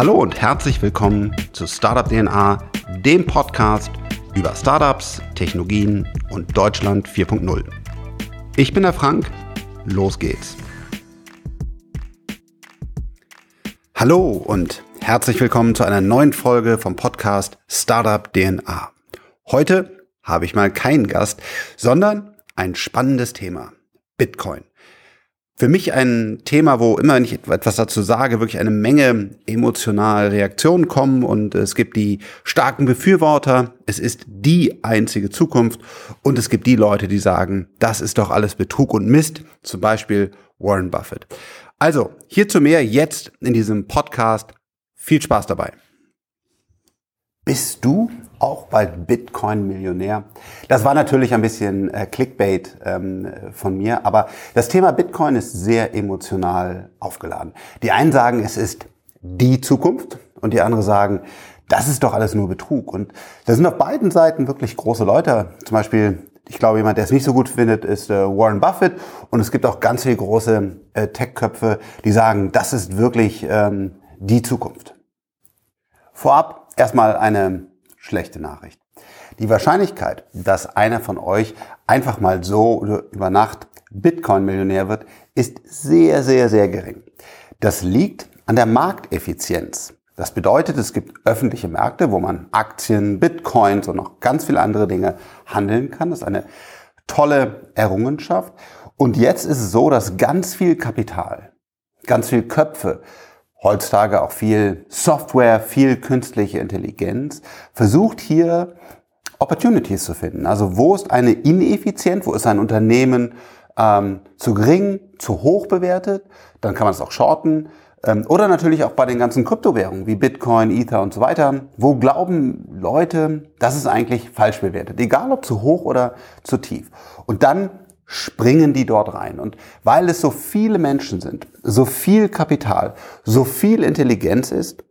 Hallo und herzlich willkommen zu Startup DNA, dem Podcast über Startups, Technologien und Deutschland 4.0. Ich bin der Frank, los geht's. Hallo und herzlich willkommen zu einer neuen Folge vom Podcast Startup DNA. Heute habe ich mal keinen Gast, sondern ein spannendes Thema, Bitcoin für mich ein Thema, wo immer, wenn ich etwas dazu sage, wirklich eine Menge emotionale Reaktionen kommen und es gibt die starken Befürworter, es ist die einzige Zukunft und es gibt die Leute, die sagen, das ist doch alles Betrug und Mist, zum Beispiel Warren Buffett. Also, hierzu mehr jetzt in diesem Podcast. Viel Spaß dabei. Bist du auch bald Bitcoin-Millionär? Das war natürlich ein bisschen äh, Clickbait ähm, von mir, aber das Thema Bitcoin ist sehr emotional aufgeladen. Die einen sagen, es ist die Zukunft und die anderen sagen, das ist doch alles nur Betrug. Und da sind auf beiden Seiten wirklich große Leute. Zum Beispiel, ich glaube, jemand, der es nicht so gut findet, ist äh, Warren Buffett. Und es gibt auch ganz viele große äh, Tech-Köpfe, die sagen, das ist wirklich ähm, die Zukunft. Vorab Erstmal eine schlechte Nachricht. Die Wahrscheinlichkeit, dass einer von euch einfach mal so über Nacht Bitcoin-Millionär wird, ist sehr, sehr, sehr gering. Das liegt an der Markteffizienz. Das bedeutet, es gibt öffentliche Märkte, wo man Aktien, Bitcoins und noch ganz viele andere Dinge handeln kann. Das ist eine tolle Errungenschaft. Und jetzt ist es so, dass ganz viel Kapital, ganz viel Köpfe heutzutage auch viel Software, viel künstliche Intelligenz, versucht hier Opportunities zu finden. Also wo ist eine ineffizient, wo ist ein Unternehmen ähm, zu gering, zu hoch bewertet, dann kann man es auch shorten. Ähm, oder natürlich auch bei den ganzen Kryptowährungen wie Bitcoin, Ether und so weiter. Wo glauben Leute, das ist eigentlich falsch bewertet, egal ob zu hoch oder zu tief. Und dann springen die dort rein. Und weil es so viele Menschen sind, so viel Kapital, so viel Intelligenz ist,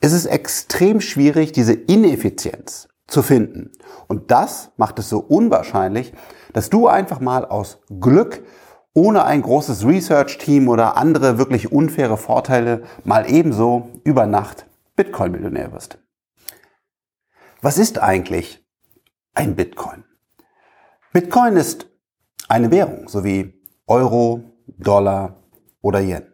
ist es extrem schwierig, diese Ineffizienz zu finden. Und das macht es so unwahrscheinlich, dass du einfach mal aus Glück ohne ein großes Research-Team oder andere wirklich unfaire Vorteile mal ebenso über Nacht Bitcoin-Millionär wirst. Was ist eigentlich ein Bitcoin? Bitcoin ist eine Währung, sowie Euro, Dollar oder Yen.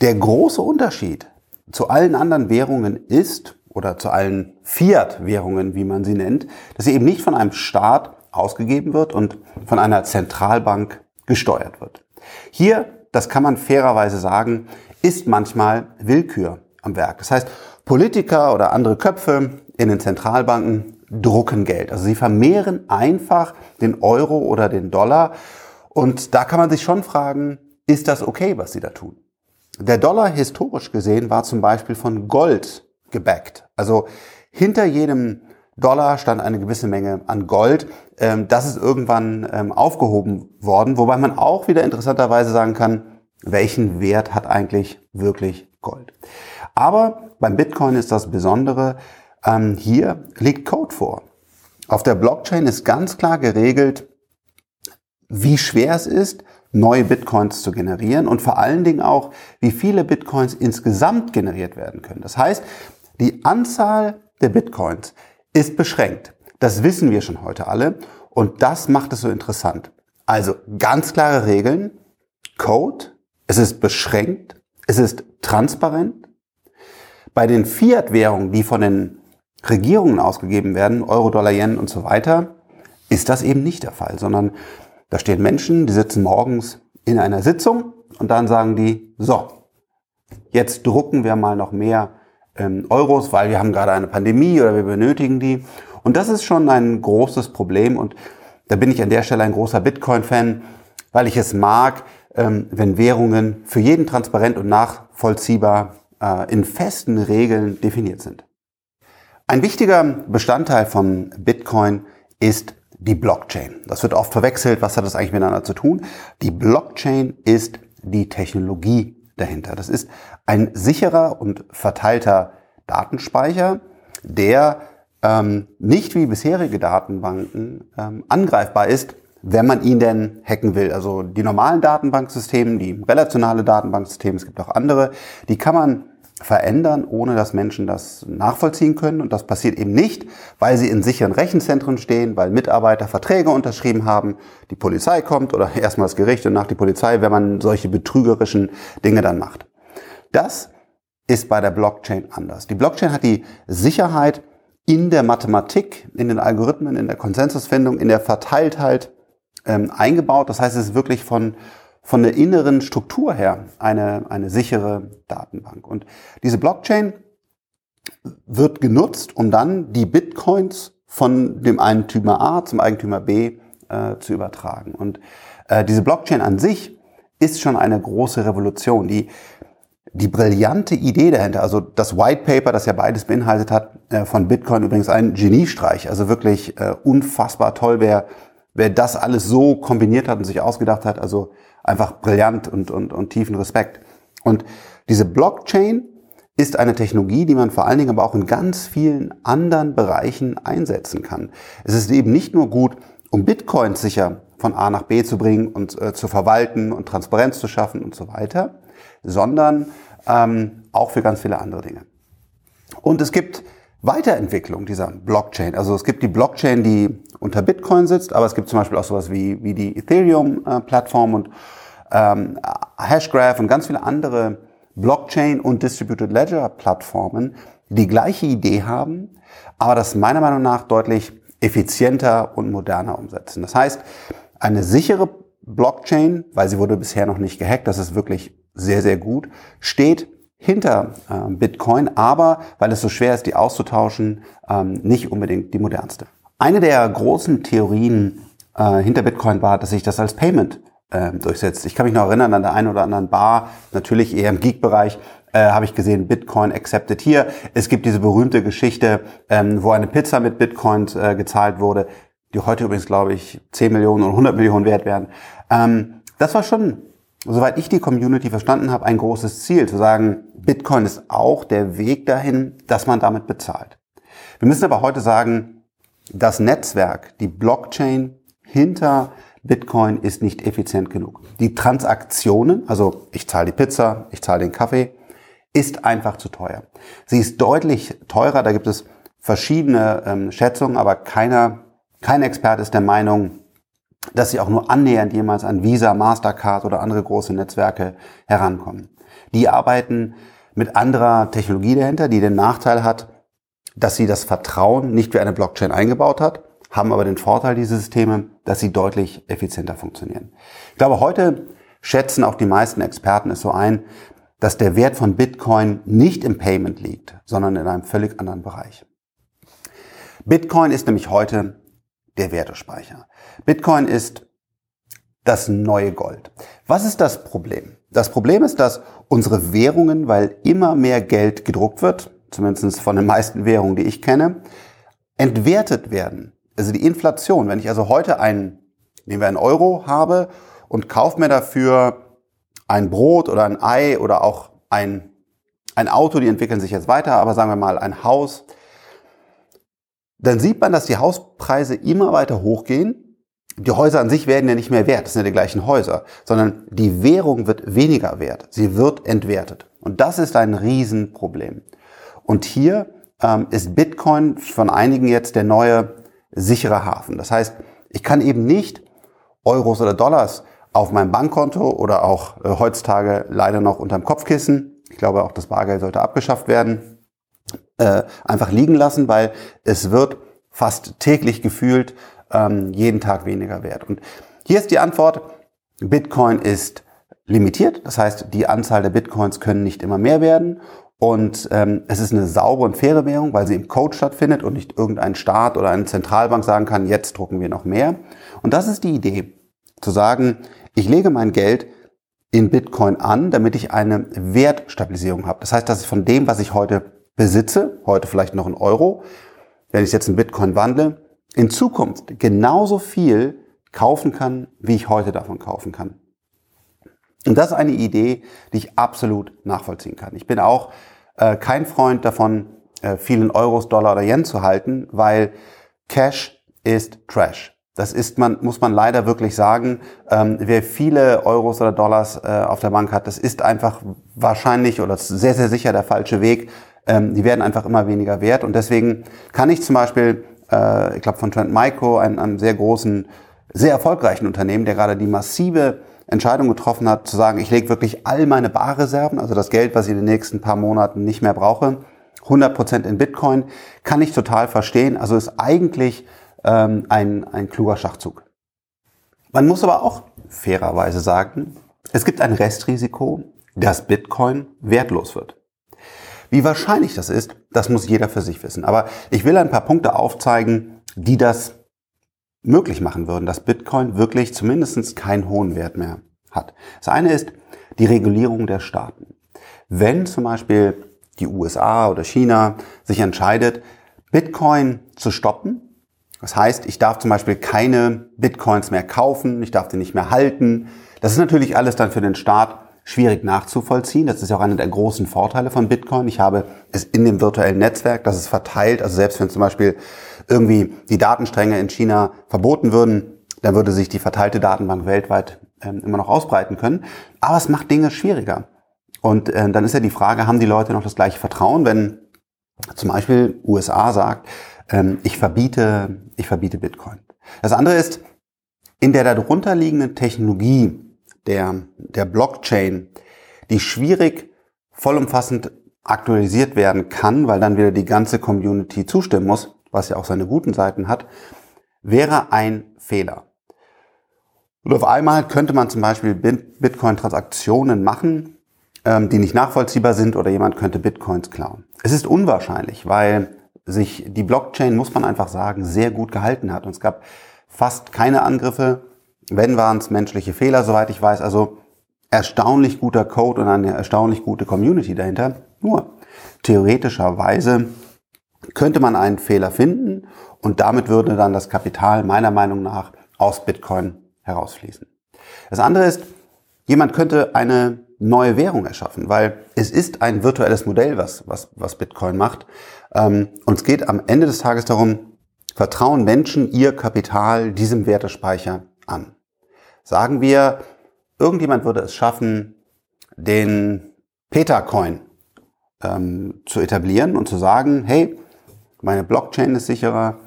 Der große Unterschied zu allen anderen Währungen ist, oder zu allen Fiat-Währungen, wie man sie nennt, dass sie eben nicht von einem Staat ausgegeben wird und von einer Zentralbank gesteuert wird. Hier, das kann man fairerweise sagen, ist manchmal Willkür am Werk. Das heißt, Politiker oder andere Köpfe in den Zentralbanken drucken Geld. Also sie vermehren einfach den Euro oder den Dollar. Und da kann man sich schon fragen, ist das okay, was sie da tun? Der Dollar historisch gesehen war zum Beispiel von Gold gebackt. Also hinter jedem Dollar stand eine gewisse Menge an Gold. Ähm, das ist irgendwann ähm, aufgehoben worden, wobei man auch wieder interessanterweise sagen kann, welchen Wert hat eigentlich wirklich Gold. Aber beim Bitcoin ist das Besondere, ähm, hier liegt Code vor. Auf der Blockchain ist ganz klar geregelt, wie schwer es ist, neue Bitcoins zu generieren und vor allen Dingen auch, wie viele Bitcoins insgesamt generiert werden können. Das heißt, die Anzahl der Bitcoins ist beschränkt. Das wissen wir schon heute alle und das macht es so interessant. Also ganz klare Regeln, Code, es ist beschränkt, es ist transparent. Bei den Fiat-Währungen, die von den Regierungen ausgegeben werden, Euro, Dollar, Yen und so weiter, ist das eben nicht der Fall, sondern da stehen Menschen, die sitzen morgens in einer Sitzung und dann sagen die, so, jetzt drucken wir mal noch mehr ähm, Euros, weil wir haben gerade eine Pandemie oder wir benötigen die. Und das ist schon ein großes Problem und da bin ich an der Stelle ein großer Bitcoin-Fan, weil ich es mag, ähm, wenn Währungen für jeden transparent und nachvollziehbar äh, in festen Regeln definiert sind. Ein wichtiger Bestandteil von Bitcoin ist die Blockchain. Das wird oft verwechselt. Was hat das eigentlich miteinander zu tun? Die Blockchain ist die Technologie dahinter. Das ist ein sicherer und verteilter Datenspeicher, der ähm, nicht wie bisherige Datenbanken ähm, angreifbar ist, wenn man ihn denn hacken will. Also die normalen Datenbanksysteme, die relationale Datenbanksysteme, es gibt auch andere, die kann man verändern, ohne dass Menschen das nachvollziehen können. Und das passiert eben nicht, weil sie in sicheren Rechenzentren stehen, weil Mitarbeiter Verträge unterschrieben haben, die Polizei kommt oder erstmal das Gericht und nach die Polizei, wenn man solche betrügerischen Dinge dann macht. Das ist bei der Blockchain anders. Die Blockchain hat die Sicherheit in der Mathematik, in den Algorithmen, in der Konsensusfindung, in der Verteiltheit ähm, eingebaut. Das heißt, es ist wirklich von von der inneren Struktur her eine, eine sichere Datenbank. Und diese Blockchain wird genutzt, um dann die Bitcoins von dem Eigentümer A zum Eigentümer B äh, zu übertragen. Und äh, diese Blockchain an sich ist schon eine große Revolution. Die, die brillante Idee dahinter, also das White Paper, das ja beides beinhaltet hat, äh, von Bitcoin übrigens ein Geniestreich, also wirklich äh, unfassbar toll, wer, wer das alles so kombiniert hat und sich ausgedacht hat. Also einfach brillant und, und, und tiefen Respekt. Und diese Blockchain ist eine Technologie, die man vor allen Dingen aber auch in ganz vielen anderen Bereichen einsetzen kann. Es ist eben nicht nur gut, um Bitcoins sicher von A nach B zu bringen und äh, zu verwalten und Transparenz zu schaffen und so weiter, sondern ähm, auch für ganz viele andere Dinge. Und es gibt Weiterentwicklung dieser Blockchain. Also es gibt die Blockchain, die unter Bitcoin sitzt, aber es gibt zum Beispiel auch sowas wie, wie die Ethereum-Plattform und ähm, Hashgraph und ganz viele andere Blockchain- und Distributed Ledger-Plattformen, die die gleiche Idee haben, aber das meiner Meinung nach deutlich effizienter und moderner umsetzen. Das heißt, eine sichere Blockchain, weil sie wurde bisher noch nicht gehackt, das ist wirklich sehr, sehr gut, steht hinter äh, Bitcoin, aber weil es so schwer ist, die auszutauschen, ähm, nicht unbedingt die modernste. Eine der großen Theorien äh, hinter Bitcoin war, dass sich das als Payment äh, durchsetzt. Ich kann mich noch erinnern an der einen oder anderen Bar, natürlich eher im Geek-Bereich, äh, habe ich gesehen, Bitcoin accepted hier. Es gibt diese berühmte Geschichte, ähm, wo eine Pizza mit Bitcoins äh, gezahlt wurde, die heute übrigens, glaube ich, 10 Millionen oder 100 Millionen wert werden. Ähm, das war schon soweit ich die Community verstanden habe, ein großes Ziel, zu sagen, Bitcoin ist auch der Weg dahin, dass man damit bezahlt. Wir müssen aber heute sagen, das Netzwerk, die Blockchain hinter Bitcoin ist nicht effizient genug. Die Transaktionen, also ich zahle die Pizza, ich zahle den Kaffee, ist einfach zu teuer. Sie ist deutlich teurer, da gibt es verschiedene ähm, Schätzungen, aber keiner, kein Experte ist der Meinung, dass sie auch nur annähernd jemals an Visa, Mastercard oder andere große Netzwerke herankommen. Die arbeiten mit anderer Technologie dahinter, die den Nachteil hat, dass sie das Vertrauen nicht wie eine Blockchain eingebaut hat, haben aber den Vorteil dieser Systeme, dass sie deutlich effizienter funktionieren. Ich glaube, heute schätzen auch die meisten Experten es so ein, dass der Wert von Bitcoin nicht im Payment liegt, sondern in einem völlig anderen Bereich. Bitcoin ist nämlich heute der Wertespeicher. Bitcoin ist das neue Gold. Was ist das Problem? Das Problem ist, dass unsere Währungen, weil immer mehr Geld gedruckt wird, zumindest von den meisten Währungen, die ich kenne, entwertet werden. Also die Inflation. Wenn ich also heute einen, nehmen wir einen Euro habe und kaufe mir dafür ein Brot oder ein Ei oder auch ein, ein Auto, die entwickeln sich jetzt weiter, aber sagen wir mal ein Haus, dann sieht man, dass die Hauspreise immer weiter hochgehen. Die Häuser an sich werden ja nicht mehr wert, das sind ja die gleichen Häuser, sondern die Währung wird weniger wert, sie wird entwertet. Und das ist ein Riesenproblem. Und hier ähm, ist Bitcoin von einigen jetzt der neue sichere Hafen. Das heißt, ich kann eben nicht Euros oder Dollars auf meinem Bankkonto oder auch äh, heutzutage leider noch unterm Kopfkissen. Ich glaube, auch das Bargeld sollte abgeschafft werden äh, einfach liegen lassen, weil es wird fast täglich gefühlt ähm, jeden Tag weniger wert. Und hier ist die Antwort, Bitcoin ist limitiert, das heißt, die Anzahl der Bitcoins können nicht immer mehr werden und ähm, es ist eine saubere und faire Währung, weil sie im Code stattfindet und nicht irgendein Staat oder eine Zentralbank sagen kann, jetzt drucken wir noch mehr. Und das ist die Idee, zu sagen, ich lege mein Geld in Bitcoin an, damit ich eine Wertstabilisierung habe. Das heißt, dass ich von dem, was ich heute besitze, heute vielleicht noch ein Euro, wenn ich jetzt in Bitcoin wandle, in Zukunft genauso viel kaufen kann, wie ich heute davon kaufen kann. Und das ist eine Idee, die ich absolut nachvollziehen kann. Ich bin auch äh, kein Freund davon, äh, vielen Euros, Dollar oder Yen zu halten, weil Cash ist Trash. Das ist man, muss man leider wirklich sagen. Ähm, wer viele Euros oder Dollars äh, auf der Bank hat, das ist einfach wahrscheinlich oder sehr, sehr sicher der falsche Weg. Ähm, die werden einfach immer weniger wert. Und deswegen kann ich zum Beispiel, äh, ich glaube von Trend Micro, einem, einem sehr großen, sehr erfolgreichen Unternehmen, der gerade die massive Entscheidung getroffen hat, zu sagen, ich lege wirklich all meine Barreserven, also das Geld, was ich in den nächsten paar Monaten nicht mehr brauche, 100% in Bitcoin, kann ich total verstehen. Also ist eigentlich ähm, ein, ein kluger Schachzug. Man muss aber auch fairerweise sagen, es gibt ein Restrisiko, dass Bitcoin wertlos wird. Wie wahrscheinlich das ist, das muss jeder für sich wissen. Aber ich will ein paar Punkte aufzeigen, die das möglich machen würden, dass Bitcoin wirklich zumindest keinen hohen Wert mehr hat. Das eine ist die Regulierung der Staaten. Wenn zum Beispiel die USA oder China sich entscheidet, Bitcoin zu stoppen, das heißt, ich darf zum Beispiel keine Bitcoins mehr kaufen, ich darf die nicht mehr halten. Das ist natürlich alles dann für den Staat schwierig nachzuvollziehen. Das ist ja auch einer der großen Vorteile von Bitcoin. Ich habe es in dem virtuellen Netzwerk, das ist verteilt. Also selbst wenn zum Beispiel irgendwie die Datenstränge in China verboten würden, dann würde sich die verteilte Datenbank weltweit ähm, immer noch ausbreiten können. Aber es macht Dinge schwieriger. Und äh, dann ist ja die Frage, haben die Leute noch das gleiche Vertrauen, wenn zum Beispiel USA sagt, ähm, ich verbiete, ich verbiete Bitcoin. Das andere ist, in der darunter liegenden Technologie der, der Blockchain, die schwierig vollumfassend aktualisiert werden kann, weil dann wieder die ganze Community zustimmen muss, was ja auch seine guten Seiten hat, wäre ein Fehler. Und auf einmal könnte man zum Beispiel Bitcoin-Transaktionen machen, ähm, die nicht nachvollziehbar sind oder jemand könnte Bitcoins klauen. Es ist unwahrscheinlich, weil sich die Blockchain, muss man einfach sagen, sehr gut gehalten hat. Und es gab fast keine Angriffe. Wenn waren es menschliche Fehler, soweit ich weiß. Also erstaunlich guter Code und eine erstaunlich gute Community dahinter. Nur theoretischerweise könnte man einen Fehler finden und damit würde dann das Kapital meiner Meinung nach aus Bitcoin herausfließen. Das andere ist, jemand könnte eine neue Währung erschaffen, weil es ist ein virtuelles Modell, was, was, was Bitcoin macht. Ähm, und es geht am Ende des Tages darum, vertrauen Menschen ihr Kapital diesem Wertespeicher an. Sagen wir, irgendjemand würde es schaffen, den Petercoin ähm, zu etablieren und zu sagen, hey, meine Blockchain ist sicherer,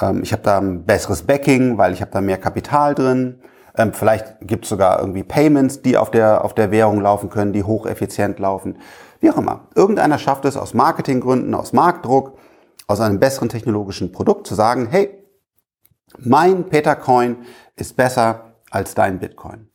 ähm, ich habe da ein besseres Backing, weil ich habe da mehr Kapital drin. Ähm, vielleicht gibt es sogar irgendwie Payments, die auf der, auf der Währung laufen können, die hocheffizient laufen. Wie auch immer. Irgendeiner schafft es aus Marketinggründen, aus Marktdruck, aus einem besseren technologischen Produkt zu sagen, hey, mein Petercoin ist besser als dein Bitcoin.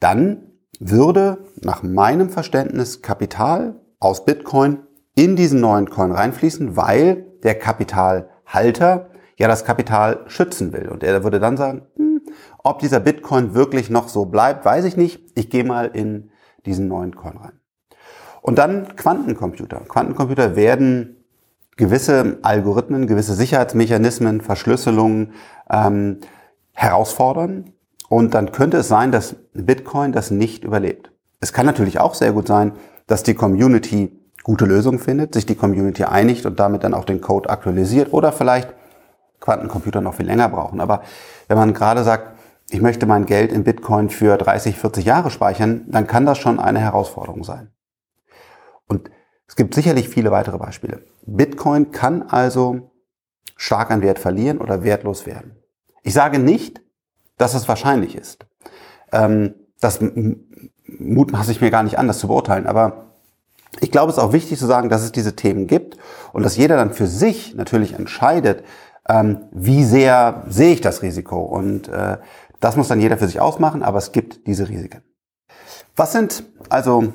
Dann würde nach meinem Verständnis Kapital aus Bitcoin in diesen neuen Coin reinfließen, weil der Kapitalhalter ja das Kapital schützen will. Und er würde dann sagen, hm, ob dieser Bitcoin wirklich noch so bleibt, weiß ich nicht. Ich gehe mal in diesen neuen Coin rein. Und dann Quantencomputer. Quantencomputer werden gewisse Algorithmen, gewisse Sicherheitsmechanismen, Verschlüsselungen ähm, herausfordern. Und dann könnte es sein, dass Bitcoin das nicht überlebt. Es kann natürlich auch sehr gut sein, dass die Community gute Lösungen findet, sich die Community einigt und damit dann auch den Code aktualisiert oder vielleicht Quantencomputer noch viel länger brauchen. Aber wenn man gerade sagt, ich möchte mein Geld in Bitcoin für 30, 40 Jahre speichern, dann kann das schon eine Herausforderung sein. Und es gibt sicherlich viele weitere Beispiele. Bitcoin kann also stark an Wert verlieren oder wertlos werden. Ich sage nicht, dass es wahrscheinlich ist. Ähm, das mutmaße ich mir gar nicht an, das zu beurteilen. Aber ich glaube, es ist auch wichtig zu sagen, dass es diese Themen gibt und dass jeder dann für sich natürlich entscheidet, ähm, wie sehr sehe ich das Risiko. Und äh, das muss dann jeder für sich ausmachen, aber es gibt diese Risiken. Was sind also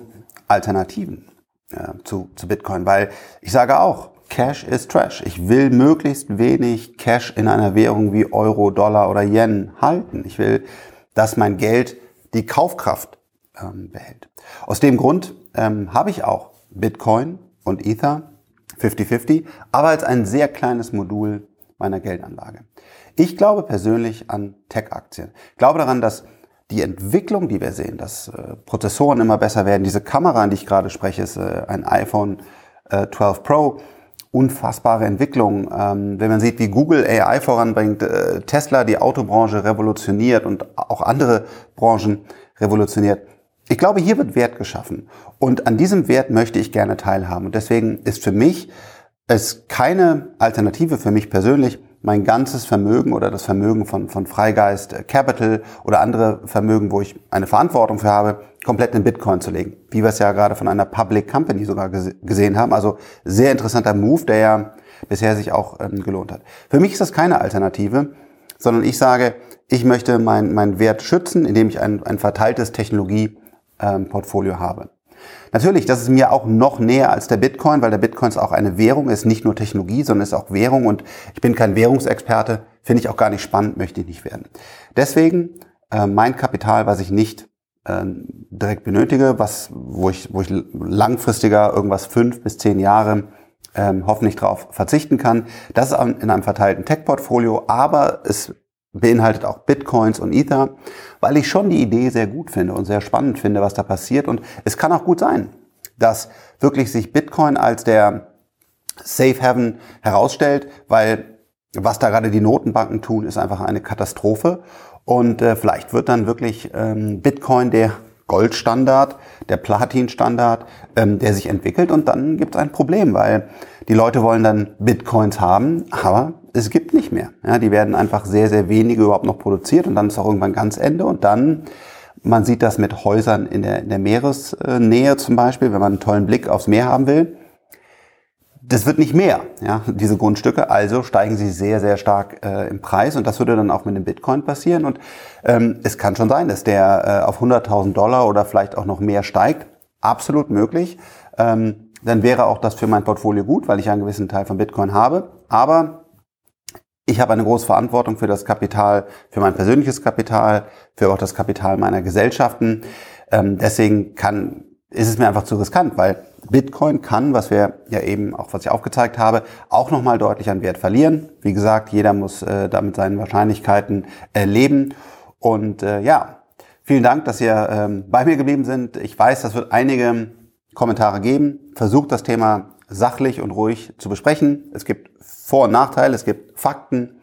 Alternativen äh, zu, zu Bitcoin? Weil ich sage auch, Cash ist Trash. Ich will möglichst wenig Cash in einer Währung wie Euro, Dollar oder Yen halten. Ich will, dass mein Geld die Kaufkraft ähm, behält. Aus dem Grund ähm, habe ich auch Bitcoin und Ether 50-50, aber als ein sehr kleines Modul meiner Geldanlage. Ich glaube persönlich an Tech-Aktien. Ich glaube daran, dass die Entwicklung, die wir sehen, dass äh, Prozessoren immer besser werden, diese Kamera, an die ich gerade spreche, ist äh, ein iPhone äh, 12 Pro, unfassbare Entwicklung. Ähm, wenn man sieht, wie Google AI voranbringt, äh, Tesla die Autobranche revolutioniert und auch andere Branchen revolutioniert. Ich glaube, hier wird Wert geschaffen. Und an diesem Wert möchte ich gerne teilhaben. Und deswegen ist für mich es keine Alternative für mich persönlich, mein ganzes Vermögen oder das Vermögen von, von Freigeist äh, Capital oder andere Vermögen, wo ich eine Verantwortung für habe, komplett in Bitcoin zu legen. Wie wir es ja gerade von einer Public Company sogar gesehen haben. Also sehr interessanter Move, der ja bisher sich auch ähm, gelohnt hat. Für mich ist das keine Alternative, sondern ich sage, ich möchte meinen mein Wert schützen, indem ich ein, ein verteiltes Technologieportfolio ähm, habe. Natürlich, das ist mir auch noch näher als der Bitcoin, weil der Bitcoin ist auch eine Währung, ist nicht nur Technologie, sondern ist auch Währung und ich bin kein Währungsexperte, finde ich auch gar nicht spannend, möchte ich nicht werden. Deswegen äh, mein Kapital, was ich nicht äh, direkt benötige, was, wo ich, wo ich langfristiger irgendwas fünf bis zehn Jahre ähm, hoffentlich darauf verzichten kann. Das ist in einem verteilten Tech-Portfolio, aber es beinhaltet auch Bitcoins und Ether, weil ich schon die Idee sehr gut finde und sehr spannend finde, was da passiert. Und es kann auch gut sein, dass wirklich sich Bitcoin als der Safe Haven herausstellt, weil was da gerade die Notenbanken tun, ist einfach eine Katastrophe. Und äh, vielleicht wird dann wirklich ähm, Bitcoin der Goldstandard, der Platinstandard, ähm, der sich entwickelt und dann gibt es ein Problem, weil die Leute wollen dann Bitcoins haben, aber es gibt nicht mehr. Ja, die werden einfach sehr, sehr wenige überhaupt noch produziert und dann ist auch irgendwann ganz Ende und dann, man sieht das mit Häusern in der, in der Meeresnähe zum Beispiel, wenn man einen tollen Blick aufs Meer haben will. Das wird nicht mehr, ja, diese Grundstücke, also steigen sie sehr, sehr stark äh, im Preis. Und das würde dann auch mit dem Bitcoin passieren. Und ähm, es kann schon sein, dass der äh, auf 100.000 Dollar oder vielleicht auch noch mehr steigt, absolut möglich. Ähm, dann wäre auch das für mein Portfolio gut, weil ich einen gewissen Teil von Bitcoin habe, aber ich habe eine große Verantwortung für das Kapital, für mein persönliches Kapital, für auch das Kapital meiner Gesellschaften. Ähm, deswegen kann, ist es mir einfach zu riskant, weil Bitcoin kann, was wir ja eben auch, was ich aufgezeigt habe, auch nochmal deutlich an Wert verlieren. Wie gesagt, jeder muss äh, damit seinen Wahrscheinlichkeiten äh, leben. Und äh, ja, vielen Dank, dass ihr ähm, bei mir geblieben sind. Ich weiß, das wird einige Kommentare geben. Versucht das Thema sachlich und ruhig zu besprechen. Es gibt Vor- und Nachteile, es gibt Fakten.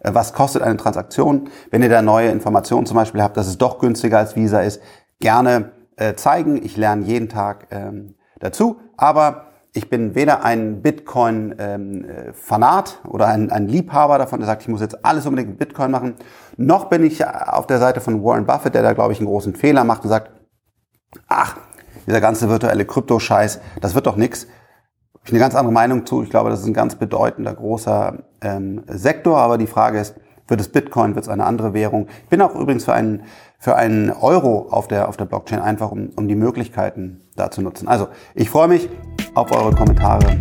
Äh, was kostet eine Transaktion? Wenn ihr da neue Informationen zum Beispiel habt, dass es doch günstiger als Visa ist, gerne äh, zeigen. Ich lerne jeden Tag ähm, dazu. Aber ich bin weder ein Bitcoin-Fanat ähm, oder ein, ein, Liebhaber davon, der sagt, ich muss jetzt alles unbedingt mit Bitcoin machen, noch bin ich auf der Seite von Warren Buffett, der da, glaube ich, einen großen Fehler macht und sagt, ach, dieser ganze virtuelle Krypto-Scheiß, das wird doch nix ich eine ganz andere Meinung zu. Ich glaube, das ist ein ganz bedeutender, großer ähm, Sektor. Aber die Frage ist, wird es Bitcoin, wird es eine andere Währung? Ich bin auch übrigens für einen, für einen Euro auf der, auf der Blockchain, einfach um, um die Möglichkeiten da zu nutzen. Also, ich freue mich auf eure Kommentare.